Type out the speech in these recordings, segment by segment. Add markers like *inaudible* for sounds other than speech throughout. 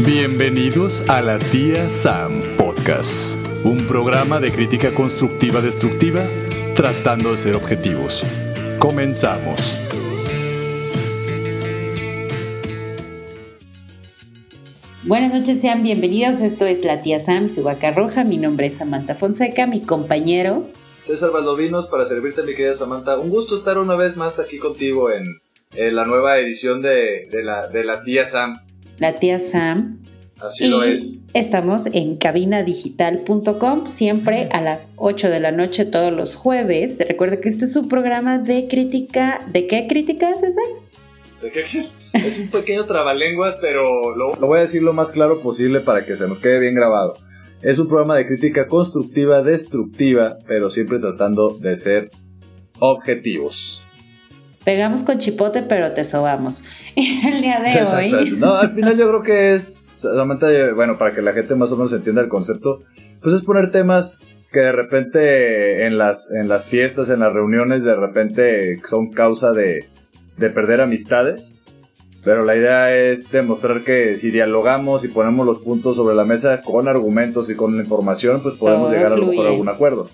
Bienvenidos a la tía Sam Podcast, un programa de crítica constructiva destructiva tratando de ser objetivos. Comenzamos. Buenas noches, sean bienvenidos. Esto es La Tía Sam, su vaca roja. Mi nombre es Samantha Fonseca, mi compañero. César Valdovinos, para servirte, mi querida Samantha. Un gusto estar una vez más aquí contigo en, la nueva edición de, la, de La Tía Sam. La Tía Sam. Así lo es. Estamos en cabinadigital.com, siempre a las 8 de la noche todos los jueves. Recuerda que este es un programa de crítica. ¿De qué crítica, César? Es un pequeño trabalenguas, pero lo, voy a decir lo más claro posible para que se nos quede bien grabado. Es un programa de crítica constructiva, destructiva, pero siempre tratando de ser objetivos. Pegamos con chipote, pero te sobamos. *laughs* El día de hoy. No, al final yo creo que es, solamente, bueno, para que la gente más o menos entienda el concepto, pues es poner temas que de repente en las, en las fiestas, en las reuniones, de repente son causa de, de perder amistades. Pero la idea es demostrar que si dialogamos y ponemos los puntos sobre la mesa con argumentos y con la información, pues podemos llegar a, algún acuerdo.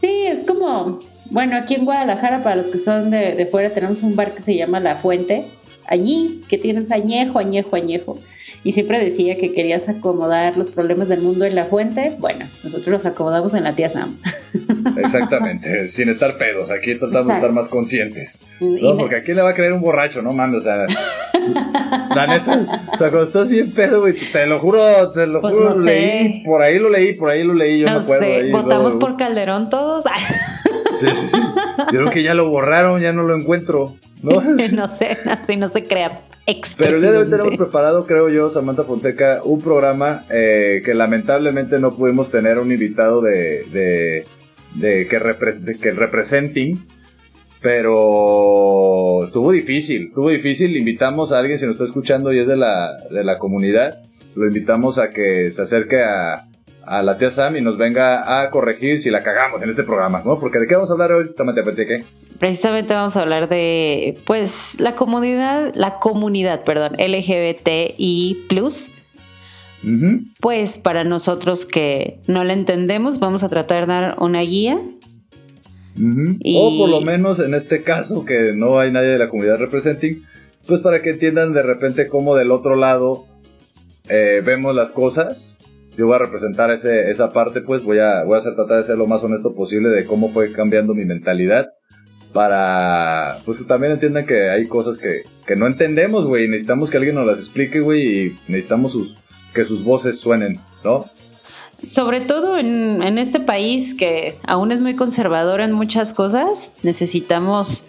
Sí, es como, bueno, aquí en Guadalajara, para los que son de, de fuera, tenemos un bar que se llama La Fuente, allí que tienes añejo, añejo, añejo y siempre decía que querías acomodar los problemas del mundo en la fuente. Bueno, nosotros los acomodamos en la tía Sam. *laughs* Exactamente, sin estar pedos. Aquí tratamos de estar más conscientes. ¿no? Porque aquí le va a creer un borracho, no mames. O sea, la neta, o sea, cuando estás bien pedo, güey, te lo juro, te lo pues juro, leí, por ahí lo leí, por ahí lo leí, yo no, me acuerdo. Sé. ¿Votamos por Calderón todos? *laughs* sí, sí, sí. Yo creo que ya lo borraron, ya no lo encuentro. No, *laughs* no sé, *laughs* así no se crea. Pero el día de hoy tenemos preparado, creo yo, Samantha Fonseca, un programa eh, que lamentablemente no pudimos tener un invitado de, de, de que, repre que representing, pero estuvo difícil, estuvo difícil. Invitamos a alguien, si nos está escuchando y es de la, de la comunidad, lo invitamos a que se acerque a, a la tía Sam y nos venga a corregir si la cagamos en este programa, ¿no? Porque de qué vamos a hablar hoy, Samantha Fonseca precisamente vamos a hablar de pues la comunidad, la comunidad, perdón, LGBTI. Pues para nosotros que no la entendemos, vamos a tratar de dar una guía. O por lo menos en este caso, que no hay nadie de la comunidad representing, pues para que entiendan de repente cómo del otro lado eh, vemos las cosas. Yo voy a representar ese, esa parte, pues voy a, voy a hacer, tratar de ser lo más honesto posible de cómo fue cambiando mi mentalidad para, pues también entiendan que hay cosas que, que no entendemos, güey, necesitamos que alguien nos las explique, güey, y necesitamos sus, que sus voces suenen, ¿no? Sobre todo en, en este país que aún es muy conservador en muchas cosas, necesitamos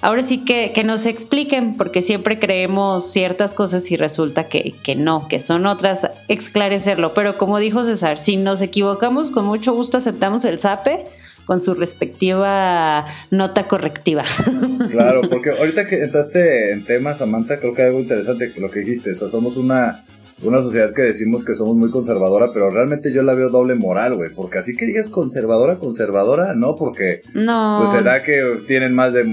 ahora sí que, que, nos expliquen, porque siempre creemos ciertas cosas y resulta que, que, no, que son otras, esclarecerlo. Pero como dijo César, si nos equivocamos, con mucho gusto aceptamos el SAPE con su respectiva nota correctiva. *laughs* Claro, porque ahorita que entraste en temas, Samantha, creo que hay algo interesante lo que dijiste. O sea, somos una, una sociedad que decimos que somos muy conservadora, pero realmente yo la veo doble moral, güey. Porque así que digas conservadora, conservadora, no, porque no. pues será que tienen más de,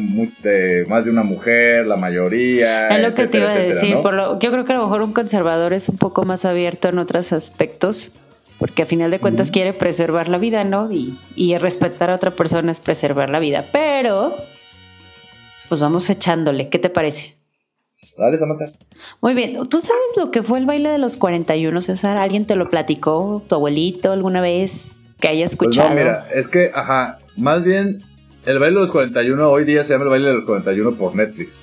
más de una mujer, la mayoría. Es lo que te iba a decir. yo creo que a lo mejor un conservador es un poco más abierto en otros aspectos porque a final de cuentas quiere preservar la vida, ¿no? Y, y, respetar a otra persona es preservar la vida. Pero, pues vamos echándole, ¿qué te parece? Dale, Samantha. Muy bien, ¿tú sabes lo que fue el baile de los 41, César? ¿Alguien te lo platicó? ¿Tu abuelito alguna vez que haya escuchado? Pues no, mira, es que, ajá, más bien el baile de los 41 hoy día se llama el baile de los 41 por Netflix.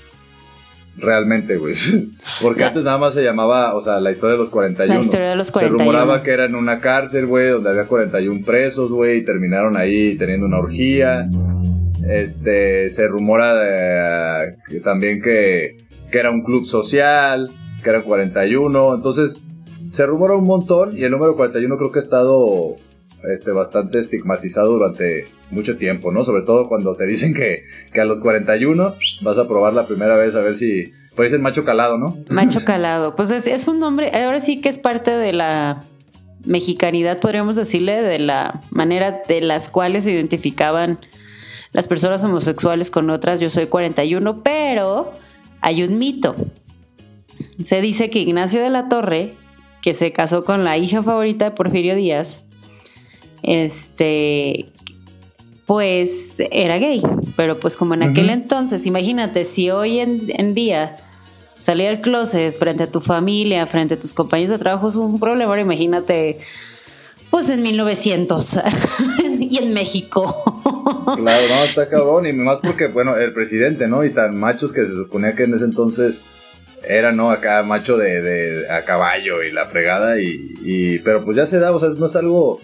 Realmente, güey. *laughs* Porque antes nada más se llamaba, o sea, la historia de los 41. La historia de los 41. Se rumoraba que era en una cárcel, güey, donde había 41 presos, güey, y terminaron ahí teniendo una orgía. Este, se rumora de, que también que, que era un club social, que eran 41. Entonces, se rumora un montón y el número 41 creo que ha estado este, bastante estigmatizado durante mucho tiempo, ¿no? Sobre todo cuando te dicen que, que a los 41 vas a probar la primera vez a ver si... Pues el macho calado, ¿no? Macho *laughs* calado. Pues es, un nombre, ahora sí que es parte de la mexicanidad, podríamos decirle, de la manera de las cuales se identificaban las personas homosexuales con otras. Yo soy 41, pero hay un mito. se dice que Ignacio de la Torre, que se casó con la hija favorita de Porfirio Díaz, este, pues era gay, pero pues como en aquel entonces, imagínate, si hoy en, día salir al closet frente a tu familia, frente a tus compañeros de trabajo es un problema, imagínate, pues en 1900 *laughs* y en México. *laughs* Claro, no, está cabrón, y más porque, bueno, el presidente, ¿no? Y tan machos que se suponía que en ese entonces era, ¿no? Acá macho de, de a caballo y la fregada, y, y, pero pues ya se da, o sea, no es algo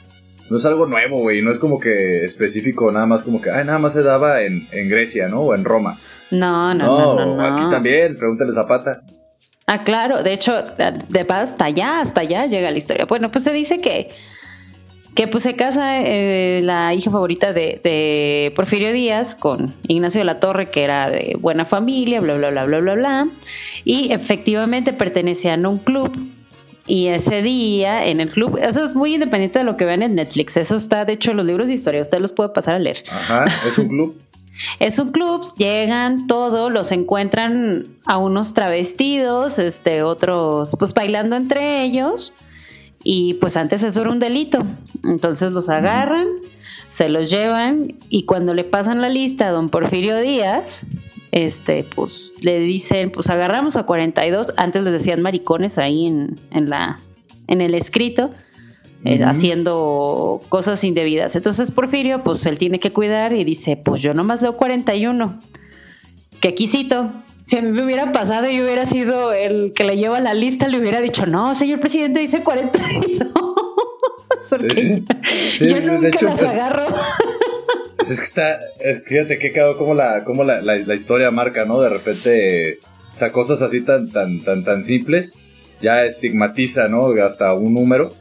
no es algo nuevo, güey. No es como que específico, nada más como que, ay, nada más se daba en, Grecia, ¿no? O en Roma. No, no, no, no, Aquí también, pregúntale Zapata. Ah, claro, de hecho, de paz hasta allá, hasta allá llega la historia. Bueno, pues se dice que, que pues se casa eh, la hija favorita de, de, Porfirio Díaz con Ignacio de la Torre, que era de buena familia, bla, bla, bla, bla, bla, bla. Y efectivamente pertenecían a un club y ese día en el club, eso es muy independiente de lo que vean en Netflix. Eso está, de hecho, en los libros de historia. Usted los puede pasar a leer. Ajá, es un club. *laughs* es un club, llegan todos, los encuentran a unos travestidos, este, otros, pues bailando entre ellos. Y pues antes eso era un delito. Entonces los agarran, se los llevan y cuando le pasan la lista a don Porfirio Díaz, este, pues le dicen, pues agarramos a 42, antes les decían maricones ahí en, en la, en el escrito, eh, haciendo cosas indebidas. Entonces Porfirio, pues él tiene que cuidar y dice, pues yo nomás leo 41. Que quisito. Si a mí me hubiera pasado y yo hubiera sido el que le lleva la lista, le hubiera dicho, no, señor presidente, dice 42. *laughs* Porque yo, nunca las pues, agarro. Pues es que está, fíjate que cago como la, como la, la, historia marca, ¿no? De repente, o sea, cosas así tan, tan, tan, tan simples, ya estigmatiza, ¿no? Hasta un número,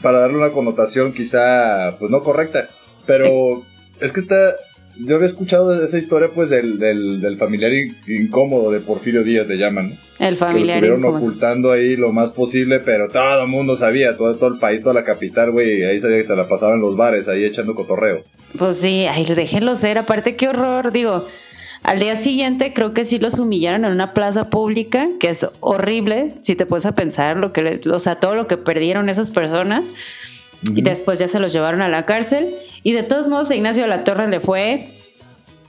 para darle una connotación quizá, pues no correcta, pero es que está, yo había escuchado esa historia, pues, del, del, familiar incómodo de Porfirio Díaz, le llaman, El familiar que lo estuvieron ocultando ahí lo más posible, pero todo el mundo sabía, todo, todo el país, toda la capital, güey, ahí sabía que se la pasaban en los bares, ahí echando cotorreo. Pues sí, ay, déjenlo ser, aparte qué horror, digo, al día siguiente creo que sí los humillaron en una plaza pública, que es horrible, si te puedes a pensar lo que, o sea, todo lo que perdieron esas personas. Y después ya se los llevaron a la cárcel. Y de todos modos, a Ignacio de la Torre le fue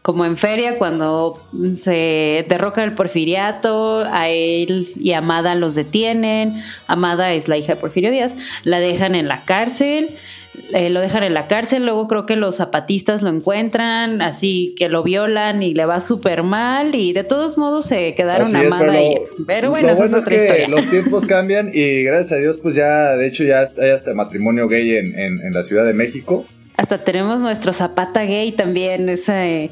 como en feria cuando se derroca el porfiriato, a él y Amada los detienen. Amada es la hija de Porfirio Díaz, la dejan en la cárcel. Eh, lo dejan en la cárcel, luego creo que los zapatistas lo encuentran, así que lo violan y le va súper mal y de todos modos se quedaron Amada y... Pero bueno, eso es otra historia. Los *laughs* tiempos cambian y gracias a Dios pues ya, de hecho ya hay hasta matrimonio gay en, en, la Ciudad de México. Hasta tenemos nuestro Zapata gay también, ese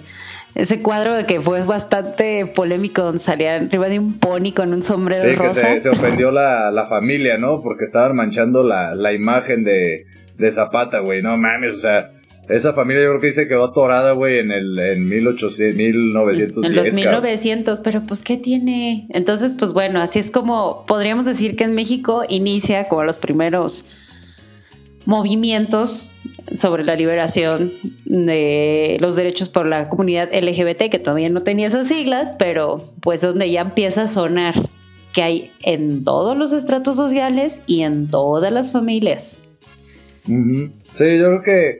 ese cuadro de que fue bastante polémico donde salía arriba de un pony con un sombrero sí, rosa. que se, ofendió la, la, familia, ¿no? Porque estaban manchando la, la imagen de, de Zapata, güey. No mames, o sea, esa familia yo creo que dice quedó atorada, güey, en el en 1800, 1910. En los 1900, pero pues ¿qué tiene? Entonces, pues bueno, así es como podríamos decir que en México inicia como los primeros movimientos sobre la liberación de los derechos por la comunidad LGBT, que todavía no tenía esas siglas, pero pues donde ya empieza a sonar que hay en todos los estratos sociales y en todas las familias. Sí, yo creo que,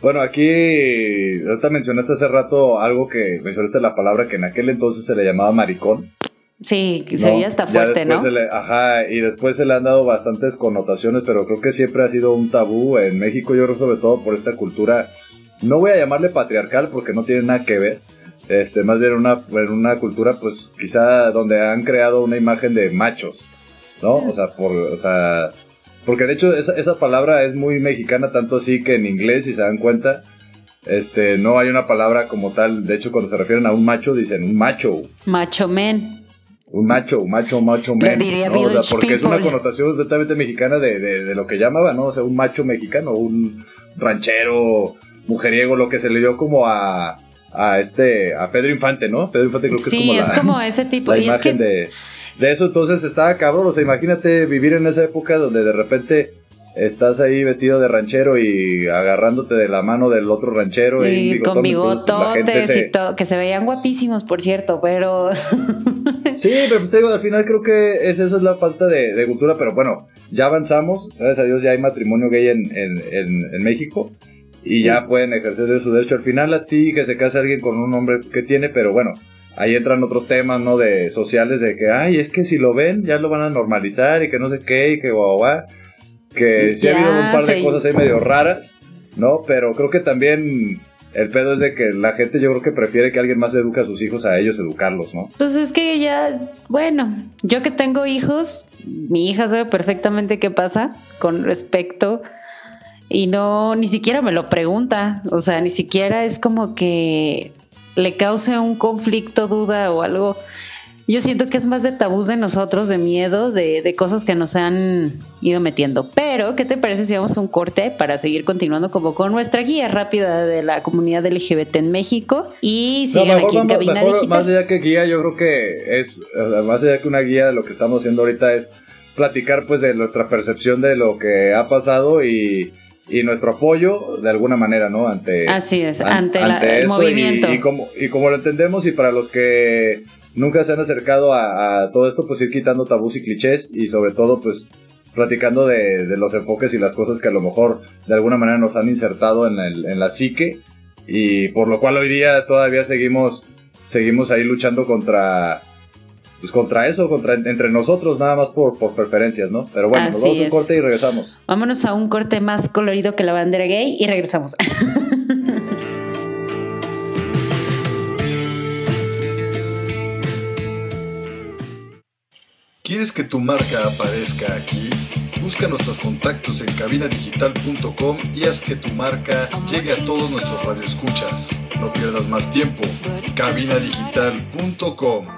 bueno, aquí, ahorita mencionaste hace rato algo que mencionaste la palabra que en aquel entonces se le llamaba maricón. Sí, se veía hasta fuerte, ¿no? ajá, y después se le han dado bastantes connotaciones, pero creo que siempre ha sido un tabú en México, yo creo sobre todo por esta cultura, no voy a llamarle patriarcal porque no tiene nada que ver, este, más bien una, una cultura pues quizá donde han creado una imagen de machos, ¿no? O sea, por, o sea, porque de hecho esa, esa palabra es muy mexicana, tanto así que en inglés, si se dan cuenta, este, no hay una palabra como tal. De hecho, cuando se refieren a un macho, dicen un macho. Macho men. Un macho, macho, macho men. O sea, porque es una connotación completamente mexicana de, de, lo que llamaba, ¿no? O sea, un macho mexicano, un ranchero, mujeriego, lo que se le dio como a, a este, a Pedro Infante, ¿no? Pedro Infante creo que es como es como ese tipo. *laughs* La imagen de de eso entonces estaba cabrón. O sea, imagínate vivir en esa época donde de repente estás ahí vestido de ranchero y agarrándote de la mano del otro ranchero. Y, con bigototes y todo, que se veían guapísimos, por cierto, pero... *laughs* sí, pero pues, te digo, al final creo que es, eso es la falta de, cultura, pero bueno, ya avanzamos, gracias a Dios ya hay matrimonio gay en, en, México y ya pueden ejercer su derecho. Al final a ti que se case alguien con un hombre que tiene, pero bueno, ahí entran otros temas, ¿no? De sociales, de que, ay, es que si lo ven, ya lo van a normalizar y que no sé qué y que guau, guau que sí ha habido un par de cosas ahí medio raras, ¿no? Pero creo que también el pedo es de que la gente yo creo que prefiere que alguien más eduque a sus hijos a ellos educarlos, ¿no? Pues es que ya, bueno, yo que tengo hijos, mi hija sabe perfectamente qué pasa con respecto y no, ni siquiera me lo pregunta, o sea, ni siquiera es como que le cause un conflicto, duda o algo. Yo siento que es más de tabús de nosotros, de miedo, de, cosas que nos han ido metiendo. Pero, ¿qué te parece si vamos a un corte para seguir continuando como con nuestra guía rápida de la comunidad LGBT en México? Y sigan aquí en Cabina Digital. Más allá que guía, yo creo que es, más allá que una guía, de lo que estamos haciendo ahorita es platicar pues de nuestra percepción de lo que ha pasado y y nuestro apoyo de alguna manera, ¿no? Ante, Así es, ante, el movimiento. Y, como, y como lo entendemos y para los que nunca se han acercado a, todo esto, pues ir quitando tabús y clichés y sobre todo pues platicando de, los enfoques y las cosas que a lo mejor de alguna manera nos han insertado en, el, en la psique y por lo cual hoy día todavía seguimos, seguimos ahí luchando contra pues contra eso, contra entre nosotros, nada más por, por preferencias, ¿no? Pero bueno, nos vamos a un corte y regresamos. Vámonos a un corte más colorido que la bandera gay y regresamos. *laughs* ¿Quieres que tu marca aparezca aquí? Busca nuestros contactos en cabinadigital.com y haz que tu marca llegue a todos nuestros radioescuchas. No pierdas más tiempo. cabinadigital.com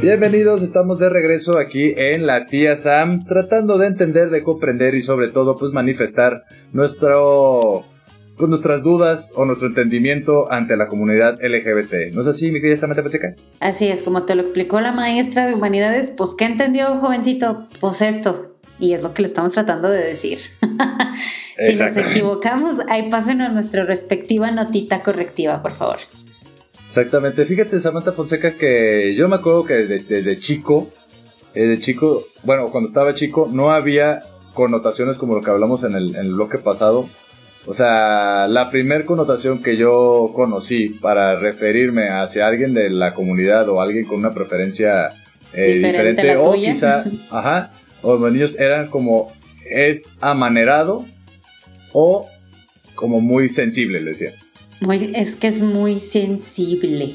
Bienvenidos, estamos de regreso aquí en la tía Sam, tratando de entender, de comprender y sobre todo pues manifestar nuestro pues, nuestras dudas o nuestro entendimiento ante la comunidad LGBT. ¿No es así, mi querida Samantha Pacheca? Así es, como te lo explicó la maestra de humanidades, pues ¿qué entendió, jovencito? Pues esto. Y es lo que le estamos tratando de decir. *laughs* si nos equivocamos, ahí pásenos nuestra respectiva notita correctiva, por favor. Exactamente. Fíjate, Samantha Fonseca, que yo me acuerdo que desde, chico, desde chico, bueno, cuando estaba chico, no había connotaciones como lo que hablamos en el, bloque pasado. O sea, la primer connotación que yo conocí para referirme hacia alguien de la comunidad o alguien con una preferencia eh, diferente, o quizá, *laughs* ajá, o los niños eran como es amanerado o como muy sensible, le decía es que es muy sensible,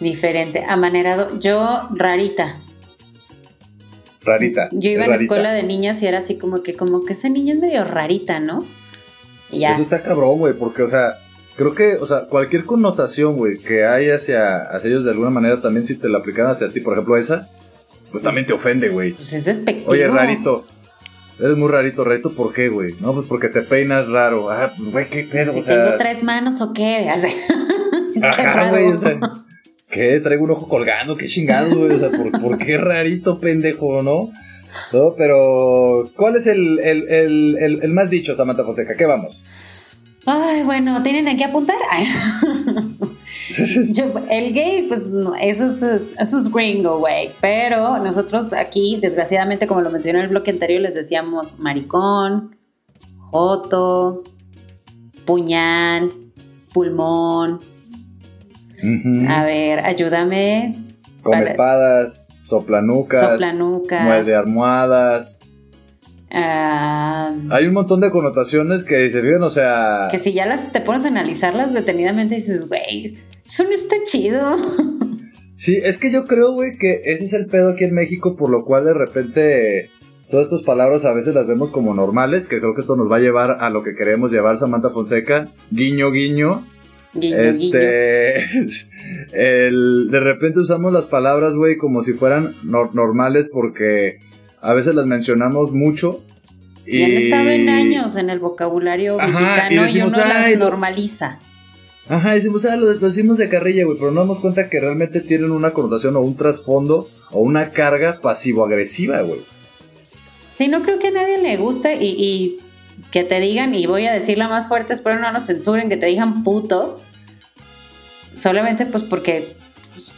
diferente, amanerado. Yo, rarita. Rarita. Yo iba a la escuela de niñas y era así como que, como que esa niña es medio rarita, ¿no? ya. Eso está cabrón, güey, porque, o sea, creo que, o sea, cualquier connotación, güey, que hay hacia, hacia ellos de alguna manera, también si te la aplican hacia ti, por ejemplo, esa, pues también te ofende, güey. Pues es despectivo. Oye, rarito. Eres muy rarito, rarito, ¿por qué, güey? No, pues porque te peinas raro. Ah, güey, qué pedo, si tengo tres manos o qué. *laughs* Ajá, güey, o sea, ¿qué? Traigo un ojo colgando, qué chingado, güey. O sea, ¿por, qué rarito, pendejo, no? No, pero, ¿cuál es el, el, el, el, más dicho, Samantha Fonseca? ¿Qué vamos? Ay, bueno, ¿tienen aquí apuntar? Ay. *laughs* *laughs* el gay, pues eso es, eso es gringo, güey. Pero nosotros aquí, desgraciadamente, como lo mencioné en el bloque anterior, les decíamos maricón, joto, puñal, pulmón. A ver, ayúdame. Con espadas, soplanucas, soplanucas, muerde almohadas. Ah, Hay un montón de connotaciones que se viven, o sea... que si ya las te pones a analizarlas detenidamente dices, güey, eso no está chido. Sí, es que yo creo, güey, que ese es el pedo aquí en México, por lo cual de repente todas estas palabras a veces las vemos como normales, que creo que esto nos va a llevar a lo que queremos llevar Samantha Fonseca, guiño, guiño. Guiño, guiño. este, *laughs* el, de repente usamos las palabras, güey, como si fueran nor- normales porque a veces las mencionamos mucho. Y han estado en años en el vocabulario Ajá, y mexicano y, decimos, uno "Ay, las normaliza. Ajá, decimos, ah, lo, lo decimos de carrilla, güey, pero no damos cuenta que realmente tienen una connotación o un trasfondo o una carga pasivo-agresiva, güey. Sí, no creo que a nadie le guste y, que te digan, y voy a decirla más fuerte, espero no nos censuren, que te digan puto, solamente pues porque pues,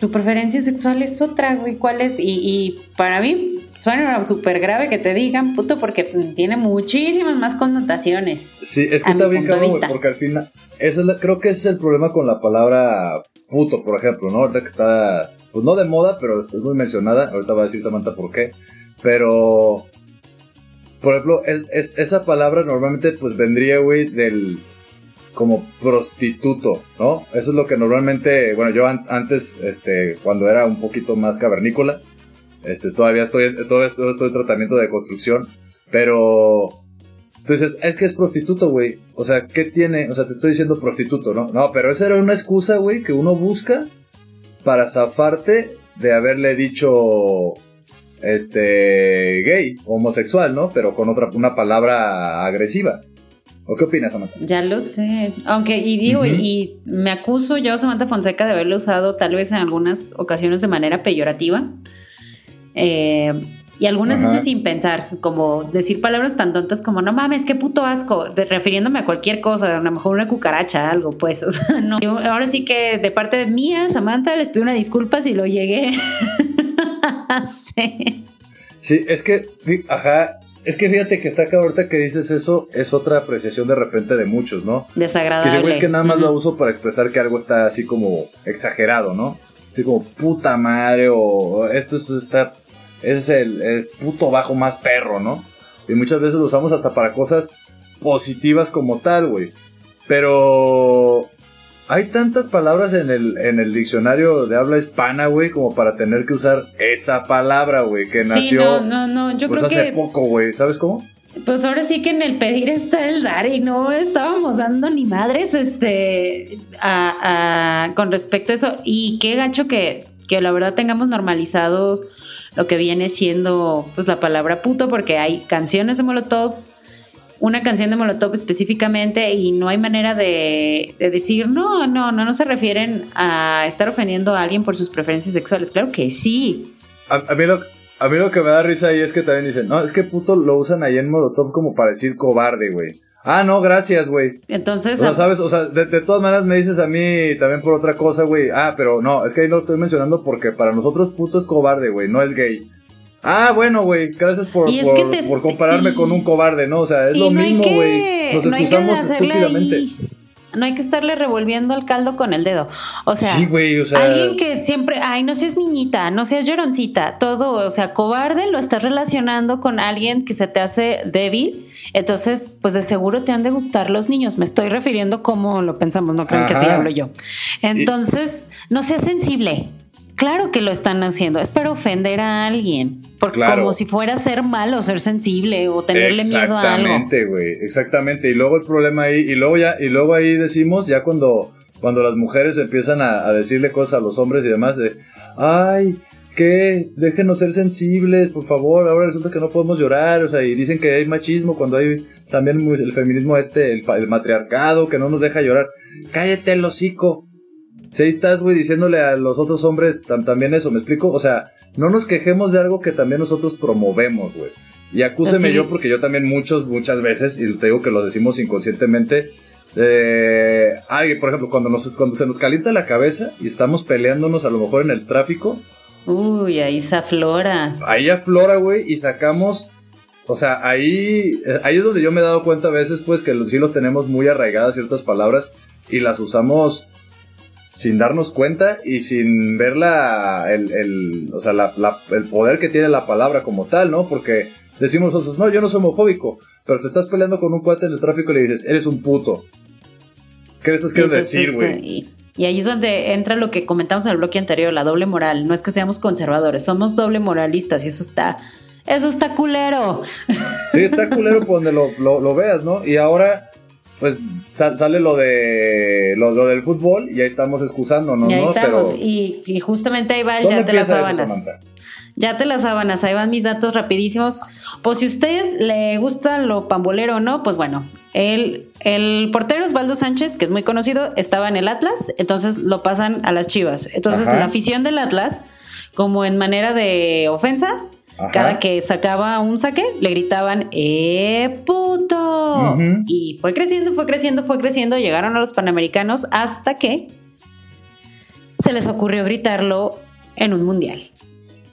tu preferencia sexual es otra, güey, ¿cuál es? Y para mí suena súper grave que te digan puto porque tiene muchísimas más connotaciones. Sí, es que está bien cabrón, porque al final, eso es la- creo que ese es el problema con la palabra puto, por ejemplo, ¿no? Ahorita que está, pues no de moda, pero es muy mencionada, ahorita va a decir Samantha por qué, pero, por ejemplo, es- esa palabra normalmente pues vendría, güey, del, como prostituto, ¿no? Eso es lo que normalmente, bueno, yo an- antes, este, cuando era un poquito más cavernícola, este, todavía estoy, todavía estoy, estoy en tratamiento de construcción, pero entonces, es que es prostituto, güey. O sea, ¿qué tiene? O sea, te estoy diciendo prostituto, ¿no? No, pero esa era una excusa, güey, que uno busca para zafarte de haberle dicho, este, gay, homosexual, ¿no? Pero con otra, una palabra agresiva. ¿O qué opinas, Samantha? Ya lo sé. Aunque, y digo, y me acuso yo, Samantha Fonseca, de haberlo usado tal vez en algunas ocasiones de manera peyorativa. Eh, y algunas Ajá. veces sin pensar, como decir palabras tan tontas como no mames, qué puto asco, de- refiriéndome a cualquier cosa, a lo mejor una cucaracha, algo, pues. *laughs* O sea, no. Yo- ahora sí que de parte de mía, Samantha, les pido una disculpa si lo llegué. *laughs* sí. Sí, es que, ajá, es que fíjate que está acá ahorita que dices eso, es otra apreciación de repente de muchos, ¿no? Que Desagradable. güey es que nada más lo uso para expresar que algo está así como exagerado, ¿no? Así como puta madre o esto es, está, es el, el puto bajo más perro, ¿no? Y muchas veces lo usamos hasta para cosas positivas como tal, güey. Pero hay tantas palabras en el, en el diccionario de habla hispana, güey, como para tener que usar esa palabra, güey, que Sí, nació no, no, no, yo pues creo hace que poco, güey. ¿Sabes cómo? Pues ahora sí que en el pedir está el dar y no estábamos dando ni madres este a- a- con respecto a eso. Y qué gacho que, que la verdad tengamos normalizado lo que viene siendo pues la palabra puto, porque hay canciones de Molotov, una canción de Molotov específicamente, y no hay manera de, de decir, no, no, no, no se refieren a estar ofendiendo a alguien por sus preferencias sexuales. Claro que sí. A, a mí lo, a mí lo que me da risa ahí es que también dicen, no, es que puto lo usan ahí en Molotov como para decir cobarde, güey. Ah, no, gracias, güey. Entonces, O sea, ¿sabes? O sea, de, de todas maneras me dices a mí también por otra cosa, güey. Ah, pero no, es que ahí lo estoy mencionando porque para nosotros puto es cobarde, güey, no es gay. Ah, bueno, güey, gracias por, por, te- por compararme y- con un cobarde, ¿no? O sea, es lo no mismo, güey. Nos excusamos estúpidamente. ahí- no hay que estarle revolviendo el caldo con el dedo. O sea, sí, güey, o sea. alguien que siempre, ay, no seas niñita, no seas lloroncita, todo, o sea, cobarde lo estás relacionando con alguien que se te hace débil. Entonces, pues de seguro te han de gustar los niños. Me estoy refiriendo como lo pensamos, no creen que así hablo yo. Entonces, no seas sensible. Claro que lo están haciendo, es para ofender a alguien, por, Claro. como si fuera ser malo, ser sensible o tenerle miedo a algo. Exactamente, güey, exactamente. Y luego el problema ahí, y luego ya, y luego ahí decimos, ya cuando, cuando las mujeres empiezan a, a decirle cosas a los hombres y demás, de, ay, que déjenos ser sensibles, por favor, ahora resulta que no podemos llorar, o sea, y dicen que hay machismo cuando hay también el feminismo este, el, el matriarcado, que no nos deja llorar. Cállate el hocico. Si ahí estás, güey, diciéndole a los otros hombres tam- también eso, ¿me explico? O sea, no nos quejemos de algo que también nosotros promovemos, güey. Y acúseme Así- yo porque yo también muchos, muchas veces, y te digo que lo decimos inconscientemente, eh, ay, por ejemplo, cuando, nos, cuando se nos calienta la cabeza y estamos peleándonos a lo mejor en el tráfico, Uy, ahí se aflora. ahí aflora, güey, y sacamos, o sea, ahí, ahí es donde yo me he dado cuenta a veces, pues, que sí lo tenemos muy arraigadas ciertas palabras y las usamos sin darnos cuenta y sin ver la, el, el, o sea, la- la- el poder que tiene la palabra como tal, ¿no? Porque decimos nosotros, no, yo no soy homofóbico, pero te estás peleando con un cuate en el tráfico y le dices, eres un puto. ¿Qué le estás queriendo decir, güey? eh, Y, y ahí es donde entra lo que comentamos en el bloque anterior, la doble moral. No es que seamos conservadores, somos doble moralistas y eso está, eso está culero. Sí, está culero por donde lo, lo- lo veas, ¿no? Y ahora, pues sal- sale lo de lo, lo del fútbol y ahí estamos excusándonos, y ahí ¿no? estamos. Pero, Y, y justamente ahí va el ¿dónde ya te las sábanas. Ya te las sábanas, ahí van mis datos rapidísimos. Pues si usted le gusta lo pambolero o no, pues bueno, el, el portero Osvaldo Sánchez, que es muy conocido, estaba en el Atlas, entonces lo pasan a las Chivas. Entonces Ajá. la afición del Atlas, como en manera de ofensa, Ajá. cada que sacaba un saque, le gritaban, ¡eh, puto! Y fue creciendo, fue creciendo, fue creciendo, llegaron a los Panamericanos hasta que se les ocurrió gritarlo en un mundial.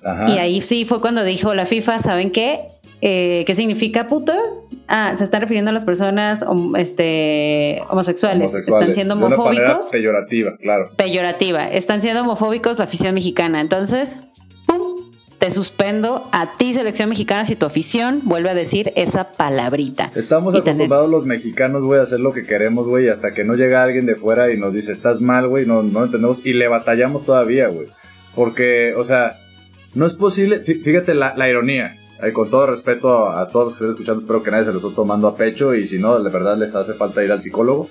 Ajá. Y ahí sí fue cuando dijo la FIFA, ¿saben qué? Eh, ¿Qué significa puto? Ah, se están refiriendo a las personas hom- este, homosexuales. Homosexuales, Están siendo de una manera homofóbicos. peyorativa, claro. Peyorativa. Están siendo homofóbicos la afición mexicana. Entonces. Te suspendo a ti, selección mexicana, si tu afición vuelve a decir esa palabrita. Estamos tener- acostumbrados los mexicanos, güey, a hacer lo que queremos, güey, hasta que no llega alguien de fuera y nos dice, estás mal, güey, no, no entendemos y le batallamos todavía, güey. Porque, o sea, no es posible, fí- fíjate la, la ironía, eh, con todo respeto a, a todos los que estén escuchando, espero que nadie se lo esté tomando a pecho y si no, de verdad les hace falta ir al psicólogo.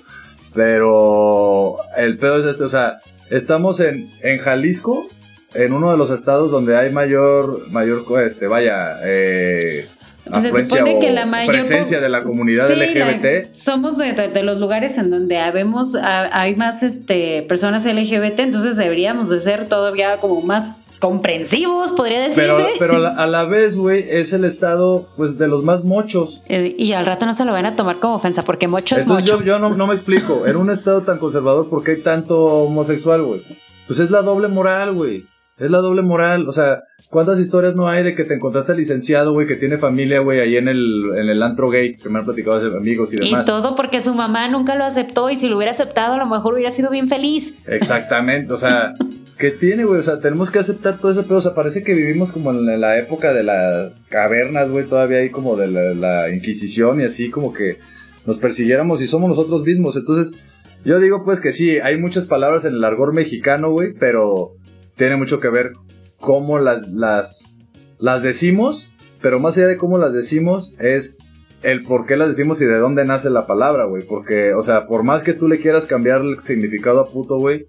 Pero el pedo es este, o sea, estamos en, en Jalisco, en uno de los estados donde hay mayor, mayor, este, vaya, eh, Pues se afluencia supone o que la mayor presencia de la comunidad Sí, LGBT. la- somos de, los lugares en donde habemos, ha- hay más este, personas LGBT, entonces deberíamos de ser todavía como más comprensivos, podría decirse. Pero, pero a la, a la *laughs* vez, güey, es el estado, pues, de los más mochos. Eh, y al rato no se lo van a tomar como ofensa, porque mocho es Entonces mocho. yo, yo no, no me explico. En un estado tan conservador, ¿por qué hay tanto homosexual, güey? Pues es la doble moral, güey. Es la doble moral. O sea, ¿cuántas historias no hay de que te encontraste al licenciado, güey, que tiene familia, güey, ahí en el, en el antro gay, que me han platicado de amigos y Y demás? todo porque su mamá nunca lo aceptó y si lo hubiera aceptado a lo mejor hubiera sido bien feliz. Exactamente, o sea, *laughs* ¿qué tiene, güey? O sea, tenemos que aceptar todo eso, pero o sea, parece que vivimos como en la época de las cavernas, güey, todavía ahí como de la, la Inquisición y así como que nos persiguiéramos y somos nosotros mismos. Entonces, yo digo pues que sí, hay muchas palabras en el argor mexicano, güey, pero tiene mucho que ver cómo las, las, las decimos, pero más allá de cómo las decimos es el por qué las decimos y de dónde nace la palabra, güey. Porque, o sea, por más que tú le quieras cambiar el significado a puto, güey,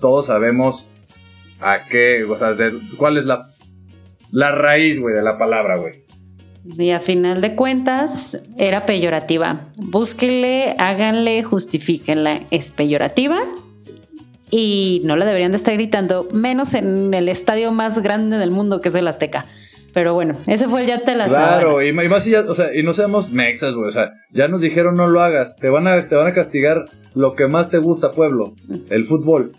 todos sabemos a qué, o sea, de- cuál es la, la raíz, güey, de la palabra, güey. Y a final de cuentas era peyorativa. Búsquenle, háganle, justifíquenla. Es peyorativa y no la deberían de estar gritando, menos en el estadio más grande del mundo que es el Azteca. Pero bueno, ese fue el ya te las Claro, y más si ya, o sea, y no seamos mexas, güey, o sea, ya nos dijeron no lo hagas, te van a, te van a castigar lo que más te gusta, pueblo, el fútbol.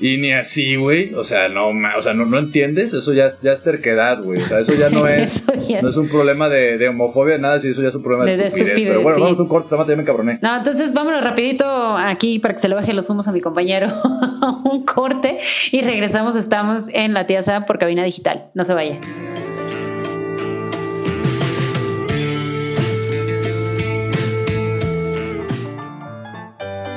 Y ni así, güey, o sea, no, o sea, no, no entiendes, eso ya, es- ya es terquedad, güey, o sea, eso ya no *laughs* es, ya- no es un problema de, de homofobia, nada, si eso ya es un problema de, De- de estupidez, estupidez, pero bueno, sí. vamos a un corte, Samantha, ya me cabroné. No, entonces vámonos rapidito aquí para que se le baje los humos a mi compañero. *laughs* Un corte y regresamos. Estamos en la tía Sam por cabina digital. No se vaya.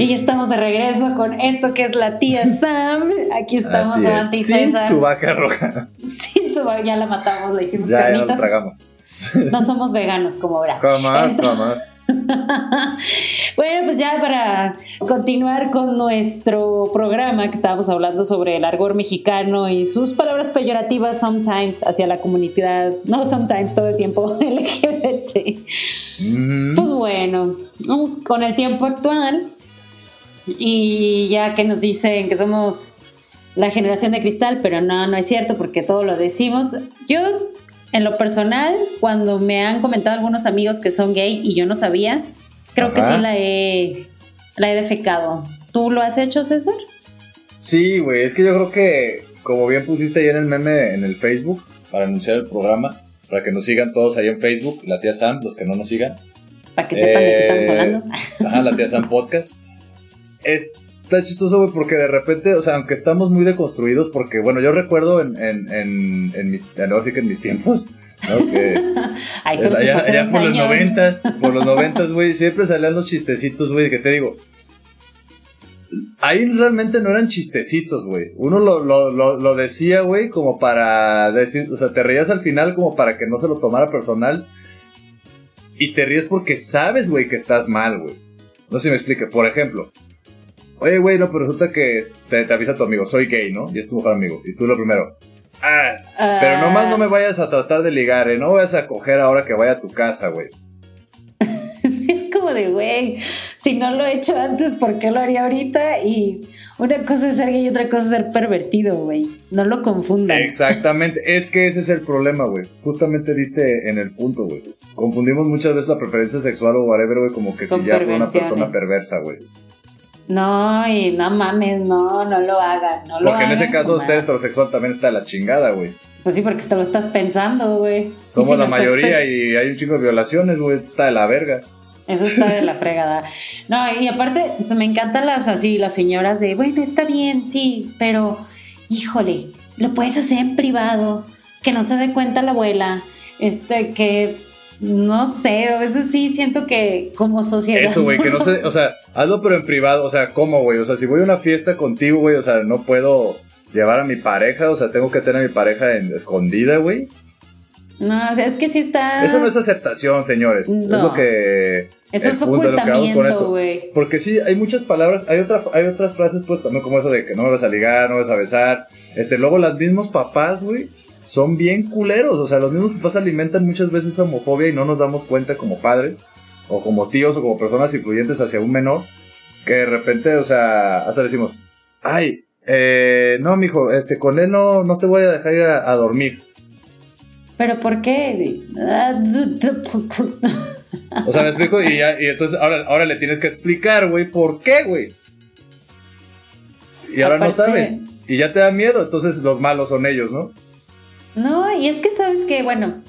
Y ya estamos de regreso con esto que es la tía Sam. Aquí estamos, Así y es, sin César. su vaca roja, Sin su va- ya la matamos, le hicimos ya, ya nos carnitas. tragamos. no somos veganos como ahora. Jamás, Entonces- jamás. *laughs* bueno, pues ya para continuar con nuestro programa que estábamos hablando sobre el argor mexicano y sus palabras peyorativas sometimes hacia la comunidad, no sometimes todo el tiempo *laughs* LGBT. Pues bueno, vamos con el tiempo actual y ya que nos dicen que somos la generación de cristal, pero no, no es cierto porque todo lo decimos. Yo en lo personal, cuando me han comentado algunos amigos que son gay y yo no sabía, creo que sí la he, la he defecado. ¿Tú lo has hecho, César? Sí, güey, es que yo creo que, como bien pusiste ahí en el meme en el Facebook, para anunciar el programa, para que nos sigan todos ahí en Facebook, la tía Sam, los que no nos sigan. Para que sepan de qué estamos eh, hablando. Ajá, la tía Sam *laughs* Podcast. Está chistoso, güey, porque de repente, o sea, aunque estamos muy deconstruidos, porque, bueno, yo recuerdo en, en, en, en mis, no, así que en mis tiempos, ¿no? *laughs* Que, Ay, pero allá, allá por los noventas, *laughs* por los noventas, güey, siempre salían los chistecitos, güey, que te digo, ahí realmente no eran chistecitos, güey. Uno lo, lo, lo, lo decía, güey, como para decir, o sea, te reías al final como para que no se lo tomara personal. Y te ríes porque sabes, güey, que estás mal, güey. No sé si me explique. Por ejemplo, Oye, güey, no, pero resulta que te, te, avisa tu amigo, soy gay, ¿no? Y es tu mejor amigo. Y tú lo primero. Ah, pero ah. nomás no me vayas a tratar de ligar, ¿eh? No vayas a coger ahora que vaya a tu casa, güey. *laughs* es como de, güey, si no lo he hecho antes, ¿por qué lo haría ahorita? Y una cosa es ser gay y otra cosa es ser pervertido, güey. No lo confundan. Exactamente, es que ese es el problema, güey. Justamente diste en el punto, güey. Confundimos muchas veces la preferencia sexual o whatever, güey, como que si ya fue una persona perversa, güey. No, y no mames, no, no lo hagan. No porque en ese caso ser heterosexual también está de la chingada, güey. Pues sí, porque te lo estás pensando, güey. Somos la mayoría y hay un chingo de violaciones, güey. Está de la verga. Eso está de la fregada. No, y aparte, me encantan las así, las señoras de, bueno, está bien, sí, pero, híjole, lo puedes hacer en privado, que no se dé cuenta la abuela, este, que no sé, a veces sí siento que como sociedad. Eso, güey, que no *laughs* sé, o sea, hazlo pero en privado, o sea, ¿cómo, güey? O sea, si voy a una fiesta contigo, güey, o sea, no puedo llevar a mi pareja, o sea, tengo que tener a mi pareja en, escondida, güey. No, o sea, es que sí está. Eso no es aceptación, señores. Es lo que. Eso es ocultamiento, güey. Porque sí, hay muchas palabras, hay, otra, hay otras frases, pues también como eso de que no me vas a ligar, no me vas a besar. Este, luego los mismos papás, güey, son bien culeros. O sea, los mismos papás alimentan muchas veces homofobia y no nos damos cuenta como padres, o como tíos, o como personas influyentes hacia un menor, que de repente, o sea, hasta decimos, ay, eh, no, mijo, este, con él no, no te voy a dejar ir a, dormir. ¿Pero por qué? o sea, me explico y, ya, y entonces ahora, ahora le tienes que explicar, güey, por qué, güey. Y ahora no sabes. Y ya te da miedo, entonces los malos son ellos, ¿no? No, y es que sabes que, bueno,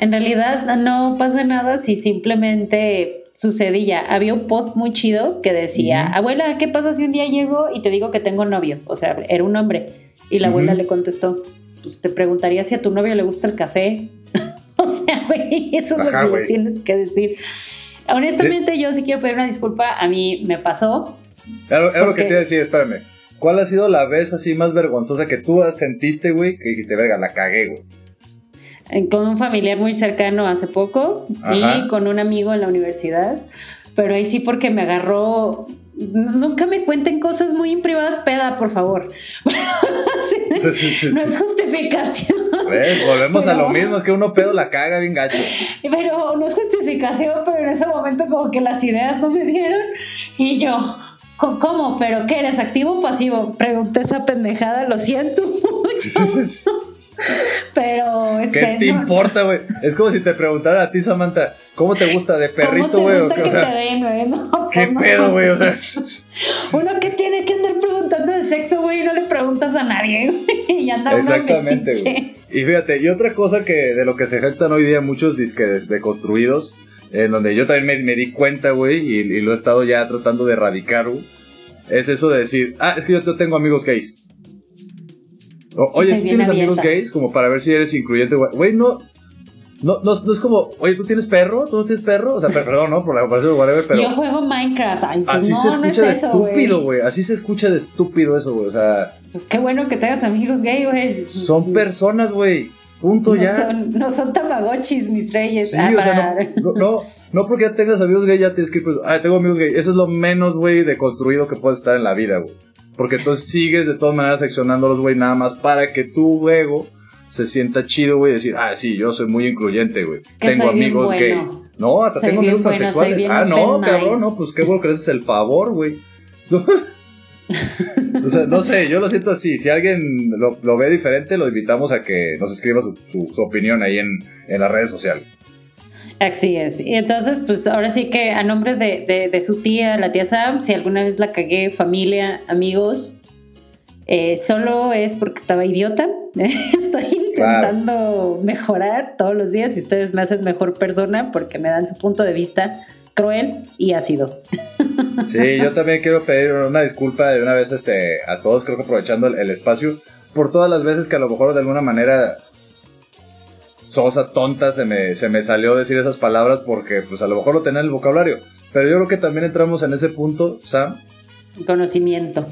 en realidad no pasa nada si simplemente sucede ya. Había un post muy chido que decía, abuela, ¿qué pasa si un día llego y te digo que tengo novio? O sea, era un hombre. Y la abuela le contestó, pues te preguntaría si a tu novio le gusta el café. *laughs* o sea, güey, eso es lo que tienes que decir. Honestamente, yo sí quiero pedir una disculpa. A mí me pasó. Claro, es lo que te iba a decir, espérame. ¿Cuál ha sido la vez así más vergonzosa que tú sentiste, güey, que dijiste, verga, la cagué, güey? Eh, con un familiar muy cercano hace poco y con un amigo en la universidad. Pero ahí sí porque me agarró nunca me cuenten cosas muy privadas, peda, por favor. *laughs* Sí, sí, sí, no es justificación. volvemos a lo mismo, es que uno pedo la caga bien gacho. Pero no es justificación, pero en ese momento como que las ideas no me dieron y yo, ¿Cómo? ¿Pero qué eres activo o pasivo? Pregunté esa pendejada, lo siento mucho. Pero ¿Qué te importa, güey? Es como si te preguntara a ti, Samantha, ¿cómo te gusta de perrito, güey? ¿Cómo te gusta que te den, güey? No, ¿Qué pedo, güey? O sea, *laughs* uno que tiene que andar preguntando de sexo, güey, y no le preguntas a nadie, güey. Y anda Exactamente, güey. Y fíjate, y otra cosa que de lo que se jactan hoy día muchos disques deconstruidos en donde yo también me, di cuenta, güey, y, lo he estado ya tratando de erradicar, güey, es eso de decir, ah, es que yo tengo amigos gays. oye, ¿tienes amigos gays? Como para ver si eres incluyente, güey. Güey, no, no, no, no, es como, oye, ¿tú tienes perro? ¿Tú no tienes perro? O sea, perdón, ¿no? Por la comparación, whatever, pero. Yo juego Minecraft. Ay, pues así se escucha de estúpido, güey. Así se escucha de estúpido eso, güey. O sea. Pues qué bueno que tengas amigos gays, güey. Son personas, güey. Punto no ya. Son, no son tamagotchis, mis reyes. Sí, Ah, o sea, para- no, no, porque ya tengas amigos gay, ya tienes que ir, pues, ah, tengo amigos gay. Eso es lo menos, güey, de construido que puedes estar en la vida, güey. Porque entonces sigues de todas maneras seccionándolos, güey, nada más para que tu ego se sienta chido, güey, decir, ah, sí, yo soy muy incluyente, güey. Tengo amigos bueno. gays. No, hasta Soy tengo amigos bueno, transexuales. Ah, no, cabrón, no, pues qué bueno que le haces el favor, güey. *laughs* *laughs* o sea, no sé, yo lo siento así. Si alguien lo, lo ve diferente, lo invitamos a que nos escriba su, su- su opinión ahí en, en las redes sociales. Así es. Y entonces, pues ahora sí que a nombre de, de- de su tía, la tía Sam, si alguna vez la cagué, familia, amigos, eh, solo es porque estaba idiota. *laughs* Estoy intentando mejorar todos los días y ustedes me hacen mejor persona porque me dan su punto de vista cruel y ácido. Sí, yo también quiero pedir una disculpa de una vez este, a todos, creo que aprovechando el, el espacio, por todas las veces que a lo mejor de alguna manera sosa, tonta, se me, se me salió decir esas palabras porque pues a lo mejor lo tenía en el vocabulario. Pero yo creo que también entramos en ese punto, Sam, Conocimiento.